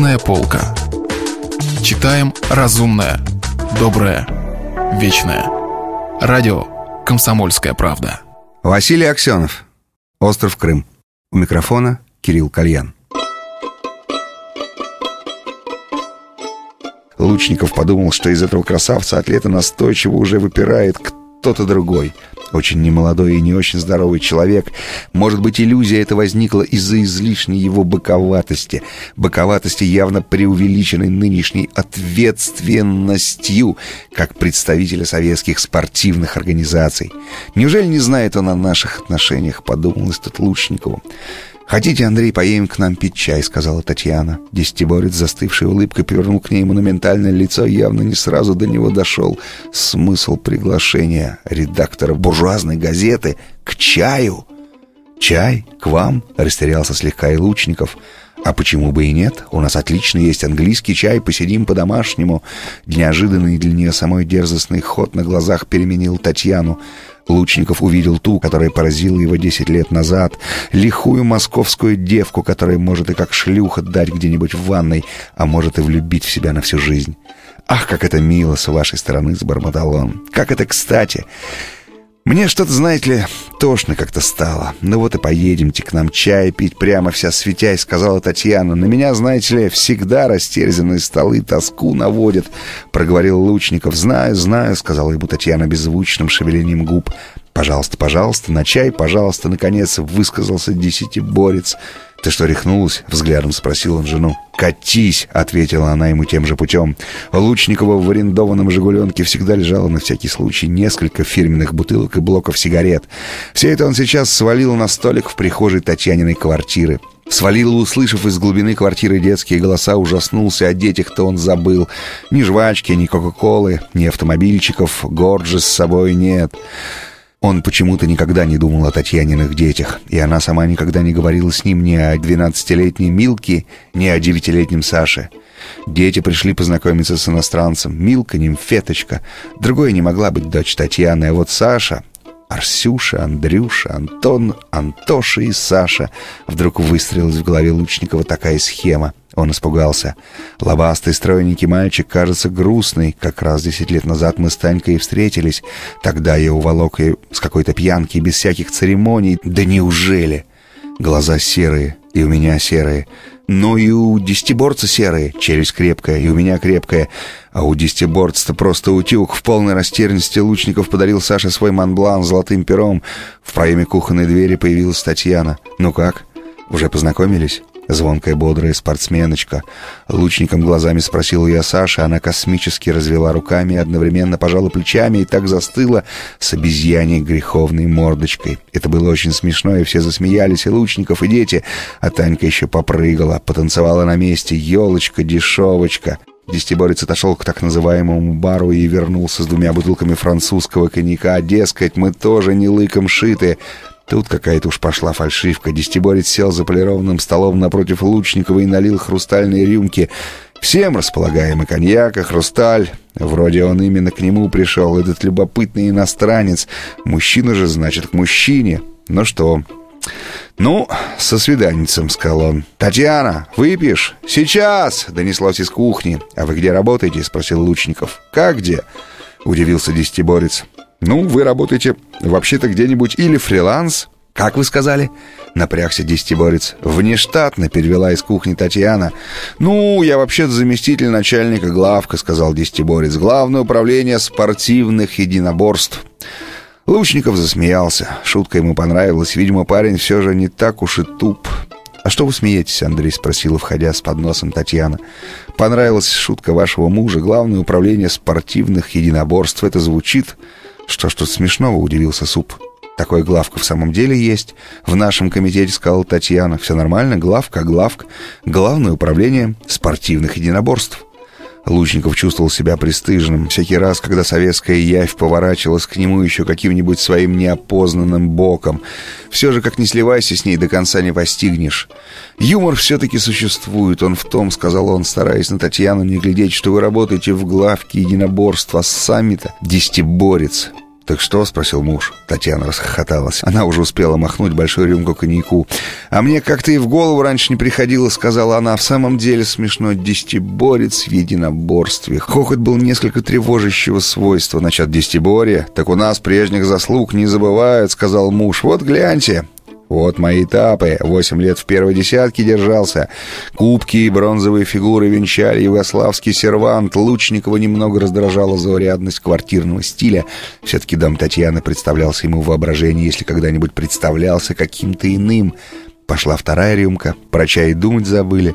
Книжная полка. Читаем разумное, доброе, вечное. Радио «Комсомольская правда». Василий Аксенов. Остров Крым. У микрофона Кирилл Кальян. Лучников подумал, что из этого красавца-атлета настойчиво уже выпирает кто-то другой – очень немолодой и не очень здоровый человек. Может быть, иллюзия эта возникла из-за излишней его боковатости. Боковатости, явно преувеличенной нынешней ответственностью, как представителя советских спортивных организаций. Неужели не знает он о наших отношениях, подумалось тут Лучникову. «Хотите, Андрей, поедем к нам пить чай», — сказала Татьяна. Десятиборец, застывшей улыбкой, повернул к ней монументальное лицо, явно не сразу до него дошел смысл приглашения редактора буржуазной газеты к чаю. «Чай? К вам?» — растерялся слегка и Лучников. «А почему бы и нет? У нас отлично есть английский чай, посидим по-домашнему». Неожиданный для нее самой дерзостный ход на глазах переменил Татьяну. Лучников увидел ту, которая поразила его десять лет назад, лихую московскую девку, которая может и как шлюха дать где-нибудь в ванной, а может и влюбить в себя на всю жизнь. «Ах, как это мило с вашей стороны!» — забормотал он. «Как это кстати!» Мне что-то, знаете ли, тошно как-то стало. Ну вот и поедемте к нам чай пить, прямо вся светясь, сказала Татьяна. На меня, знаете ли, всегда растерзанные столы тоску наводят, проговорил Лучников. Знаю, знаю, сказала ему Татьяна беззвучным шевелением губ. Пожалуйста, пожалуйста, на чай, пожалуйста, наконец высказался десятиборец. «Ты что, рехнулась?» — взглядом спросил он жену. «Катись!» — ответила она ему тем же путем. Лучникова в арендованном «Жигуленке» всегда лежало на всякий случай несколько фирменных бутылок и блоков сигарет. Все это он сейчас свалил на столик в прихожей Татьяниной квартиры. Свалил, услышав из глубины квартиры детские голоса, ужаснулся о детях-то он забыл. Ни жвачки, ни кока-колы, ни автомобильчиков, Горджи с собой нет. Он почему-то никогда не думал о Татьяниных детях, и она сама никогда не говорила с ним ни о двенадцатилетней Милке, ни о девятилетнем Саше. Дети пришли познакомиться с иностранцем. Милка, нимфеточка. Другой не могла быть дочь Татьяны, а вот Саша... Арсюша, Андрюша, Антон, Антоша и Саша. Вдруг выстрелилась в голове Лучникова такая схема. Он испугался. Лобастый, стройненький мальчик кажется грустный. Как раз десять лет назад мы с Танькой встретились. Тогда я уволок ее с какой-то пьянки, без всяких церемоний. Да неужели? Глаза серые, и у меня серые. Но и у десятиборца серые, челюсть крепкая, и у меня крепкая. А у десятиборца-то просто утюг. В полной растерянности Лучников подарил Саше свой манблан золотым пером. В проеме кухонной двери появилась Татьяна. «Ну как? Уже познакомились?» Звонкая, бодрая спортсменочка. Лучником глазами спросил я Саша. Она космически развела руками, одновременно пожала плечами и так застыла с обезьяней греховной мордочкой. Это было очень смешно, и все засмеялись, и Лучников, и дети. А Танька еще попрыгала, потанцевала на месте. Елочка, дешевочка. Десятиборец отошел к так называемому бару и вернулся с двумя бутылками французского коньяка. Дескать, мы тоже не лыком шиты. Тут какая-то уж пошла фальшивка. Десятиборец сел за полированным столом напротив Лучникова и налил хрустальные рюмки. Всем располагаемый коньяк и хрусталь. Вроде он именно к нему пришел, этот любопытный иностранец. Мужчина же, значит, к мужчине. Ну что, «Ну, со свиданницем», — сказал он. «Татьяна, выпьешь?» «Сейчас!» — донеслось из кухни. «А вы где работаете?» — спросил Лучников. «Как где?» — удивился десятиборец. «Ну, вы работаете вообще-то где-нибудь или фриланс?» «Как вы сказали?» — напрягся десятиборец. «Внештатно», — перевела из кухни Татьяна. «Ну, я вообще-то заместитель начальника главка», — сказал десятиборец. «Главное управление спортивных единоборств». Лучников засмеялся. Шутка ему понравилась. Видимо, парень все же не так уж и туп. «А что вы смеетесь?» — Андрей спросил, входя с подносом Татьяна. «Понравилась шутка вашего мужа. Главное управление спортивных единоборств. Это звучит...» «Что ж тут смешного?» — удивился Суп. «Такой главка в самом деле есть. В нашем комитете сказала Татьяна. Все нормально, главка, главк. Главное управление спортивных единоборств». Лучников чувствовал себя пристыженным. Всякий раз, когда советская явь поворачивалась к нему еще каким-нибудь своим неопознанным боком. Все же, как не сливайся с ней, до конца не постигнешь. «Юмор все-таки существует, он в том, — сказал он, стараясь на Татьяну не глядеть, — что вы работаете в главке единоборства, а сами-то десятиборец. «Так что?» — спросил муж. Татьяна расхохоталась. Она уже успела махнуть большую рюмку коньяку. «А мне как-то и в голову раньше не приходило», — сказала она. «В самом деле смешно. Десятиборец в единоборстве». Хохот был несколько тревожащего свойства. Насчет десятиборья. «Так у нас прежних заслуг не забывают», — сказал муж. «Вот гляньте, вот мои этапы. Восемь лет в первой десятке держался. Кубки и бронзовые фигуры венчали югославский сервант. Лучникова немного раздражала заурядность квартирного стиля. Все-таки дом Татьяны представлялся ему в воображении, если когда-нибудь представлялся каким-то иным. Пошла вторая рюмка. Про чай думать забыли.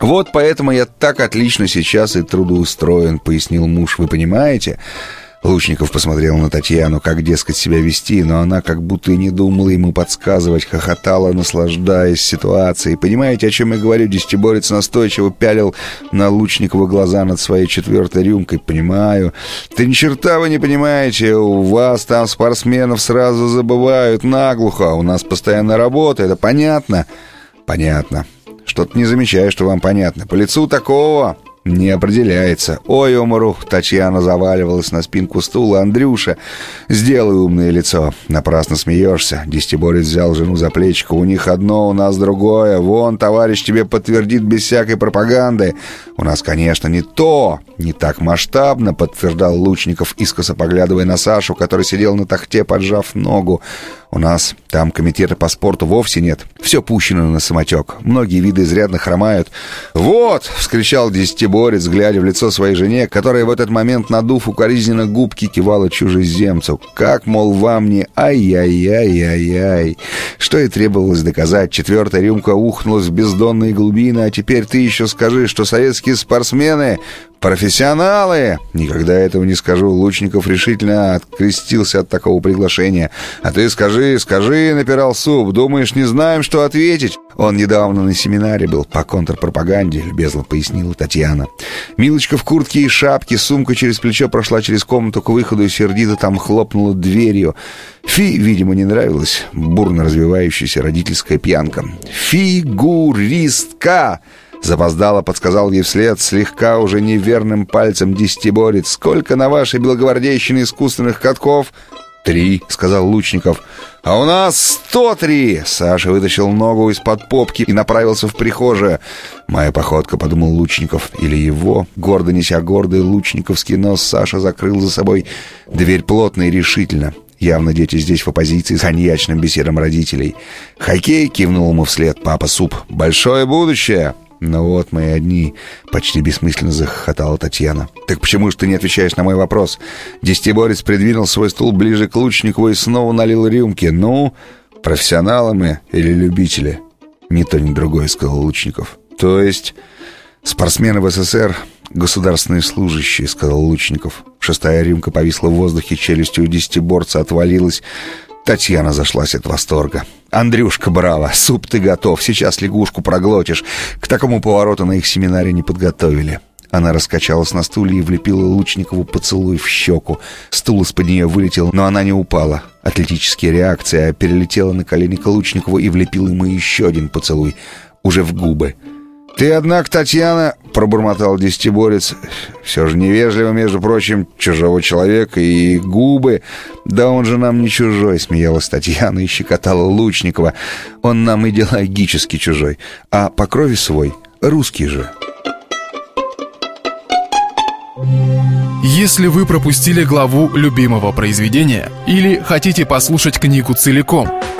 «Вот поэтому я так отлично сейчас и трудоустроен», — пояснил муж. «Вы понимаете?» Лучников посмотрел на Татьяну, как, дескать, себя вести, но она как будто и не думала ему подсказывать, хохотала, наслаждаясь ситуацией. Понимаете, о чем я говорю? Десятиборец настойчиво пялил на Лучникова глаза над своей четвертой рюмкой. Понимаю. Ты ни черта вы не понимаете. У вас там спортсменов сразу забывают наглухо. У нас постоянно работа, это понятно? Понятно. Что-то не замечаю, что вам понятно. По лицу такого не определяется. Ой, умру. Татьяна заваливалась на спинку стула. Андрюша, сделай умное лицо. Напрасно смеешься. Десятиборец взял жену за плечико. У них одно, у нас другое. Вон, товарищ тебе подтвердит без всякой пропаганды. У нас, конечно, не то. Не так масштабно, подтверждал Лучников, искоса поглядывая на Сашу, который сидел на тахте, поджав ногу. У нас там комитета по спорту вовсе нет. Все пущено на самотек. Многие виды изрядно хромают. «Вот!» — вскричал десятиборец, глядя в лицо своей жене, которая в этот момент, надув укоризненно губки, кивала чужеземцу. «Как, мол, вам не ай-яй-яй-яй-яй!» Что и требовалось доказать. Четвертая рюмка ухнулась в бездонные глубины, а теперь ты еще скажи, что советские спортсмены «Профессионалы!» «Никогда этого не скажу». Лучников решительно открестился от такого приглашения. «А ты скажи, скажи!» — напирал Суп. «Думаешь, не знаем, что ответить?» Он недавно на семинаре был по контрпропаганде, любезно пояснила Татьяна. Милочка в куртке и шапке, сумка через плечо прошла через комнату к выходу и сердито там хлопнула дверью. Фи, видимо, не нравилась бурно развивающаяся родительская пьянка. «Фигуристка!» Запоздало подсказал ей вслед слегка уже неверным пальцем десятиборец. «Сколько на вашей белогвардейщине искусственных катков?» «Три», — сказал Лучников. «А у нас сто три!» Саша вытащил ногу из-под попки и направился в прихожую. «Моя походка», — подумал Лучников. Или его. Гордо неся гордый лучниковский нос, Саша закрыл за собой дверь плотно и решительно. Явно дети здесь в оппозиции с коньячным беседом родителей. «Хоккей!» — кивнул ему вслед папа Суп. «Большое будущее!» «Ну вот мы и одни», — почти бессмысленно захохотала Татьяна. «Так почему же ты не отвечаешь на мой вопрос?» Десятиборец придвинул свой стул ближе к Лучникову и снова налил рюмки. «Ну, профессионалы мы или любители?» «Ни то, ни другое», — сказал Лучников. «То есть спортсмены в СССР — государственные служащие», — сказал Лучников. Шестая рюмка повисла в воздухе, челюстью у десятиборца отвалилась. Татьяна зашлась от восторга. «Андрюшка, браво! Суп ты готов! Сейчас лягушку проглотишь!» К такому повороту на их семинаре не подготовили. Она раскачалась на стуле и влепила Лучникову поцелуй в щеку. Стул из-под нее вылетел, но она не упала. Атлетические реакции, а перелетела на колени к Лучникову и влепила ему еще один поцелуй. Уже в губы. «Ты, однако, Татьяна, — пробормотал десятиборец, — все же невежливо, между прочим, чужого человека и губы. Да он же нам не чужой, — смеялась Татьяна и щекотала Лучникова. Он нам идеологически чужой, а по крови свой русский же». Если вы пропустили главу любимого произведения или хотите послушать книгу целиком —